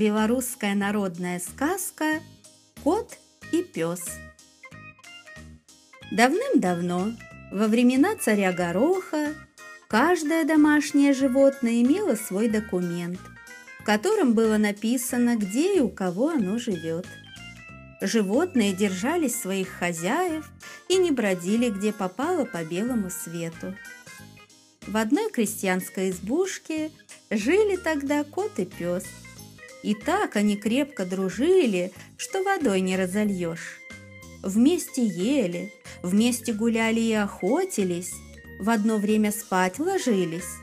Белорусская народная сказка «Кот и пес». Давным-давно, во времена царя Гороха, каждое домашнее животное имело свой документ, в котором было написано, где и у кого оно живет. Животные держались своих хозяев и не бродили, где попало по белому свету. В одной крестьянской избушке жили тогда кот и пес – и так они крепко дружили, что водой не разольешь. Вместе ели, вместе гуляли и охотились, в одно время спать ложились.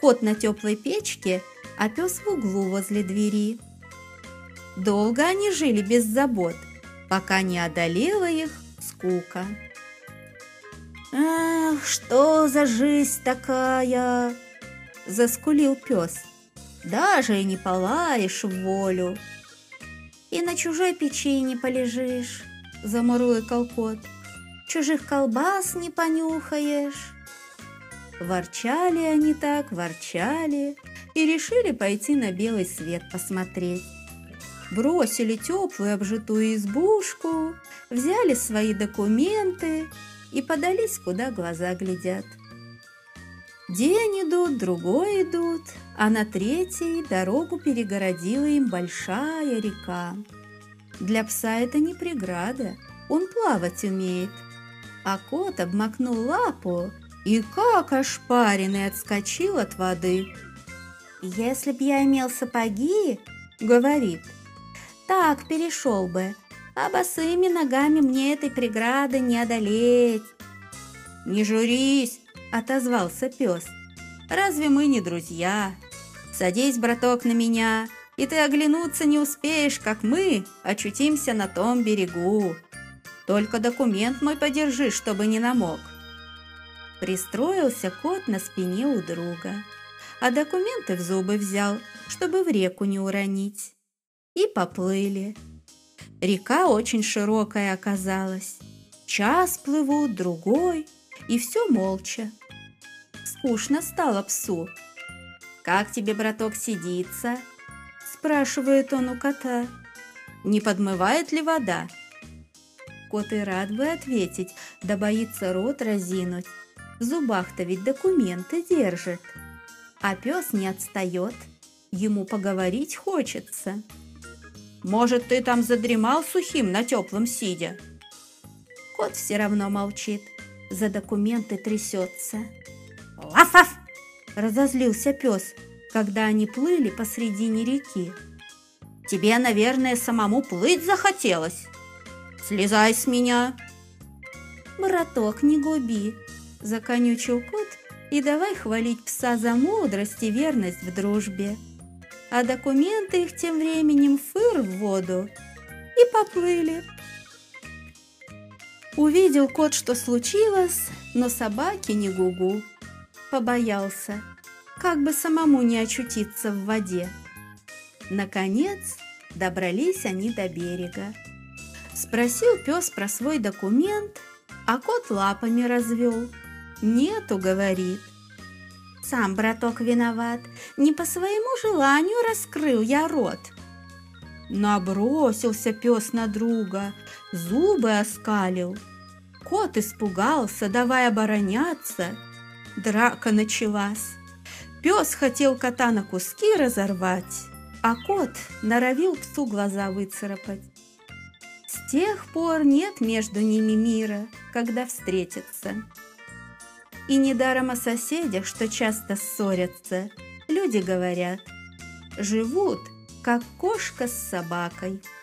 Кот на теплой печке, а пес в углу возле двери. Долго они жили без забот, пока не одолела их скука. «Эх, что за жизнь такая!» – заскулил пес – даже и не полаешь в волю. И на чужой печи не полежишь, замурлыкал кот. Чужих колбас не понюхаешь. Ворчали они так, ворчали и решили пойти на белый свет посмотреть. Бросили теплую обжитую избушку, взяли свои документы и подались, куда глаза глядят. День идут, другой идут, а на третий дорогу перегородила им большая река. Для пса это не преграда, он плавать умеет. А кот обмакнул лапу и как ошпаренный отскочил от воды. «Если б я имел сапоги, — говорит, — так перешел бы, а босыми ногами мне этой преграды не одолеть». «Не журись!» – отозвался пес. «Разве мы не друзья? Садись, браток, на меня, и ты оглянуться не успеешь, как мы очутимся на том берегу. Только документ мой подержи, чтобы не намок». Пристроился кот на спине у друга, а документы в зубы взял, чтобы в реку не уронить. И поплыли. Река очень широкая оказалась. Час плывут, другой, и все молча скучно стало псу. «Как тебе, браток, сидится?» – спрашивает он у кота. «Не подмывает ли вода?» Кот и рад бы ответить, да боится рот разинуть. В зубах-то ведь документы держит. А пес не отстает, ему поговорить хочется. «Может, ты там задремал сухим на теплом сидя?» Кот все равно молчит, за документы трясется. «Лаф-лаф!» – разозлился пес, когда они плыли посредине реки. «Тебе, наверное, самому плыть захотелось? Слезай с меня!» «Браток, не губи!» – законючил кот и давай хвалить пса за мудрость и верность в дружбе. А документы их тем временем фыр в воду и поплыли. Увидел кот, что случилось, но собаки не гугу. -гу побоялся, как бы самому не очутиться в воде. Наконец добрались они до берега. Спросил пес про свой документ, а кот лапами развел. «Нету», — говорит. «Сам браток виноват, не по своему желанию раскрыл я рот». Набросился пес на друга, зубы оскалил. Кот испугался, давай обороняться, Драка началась. Пес хотел кота на куски разорвать, а кот норовил псу глаза выцарапать. С тех пор нет между ними мира, когда встретятся. И недаром о соседях, что часто ссорятся, люди говорят, живут, как кошка с собакой –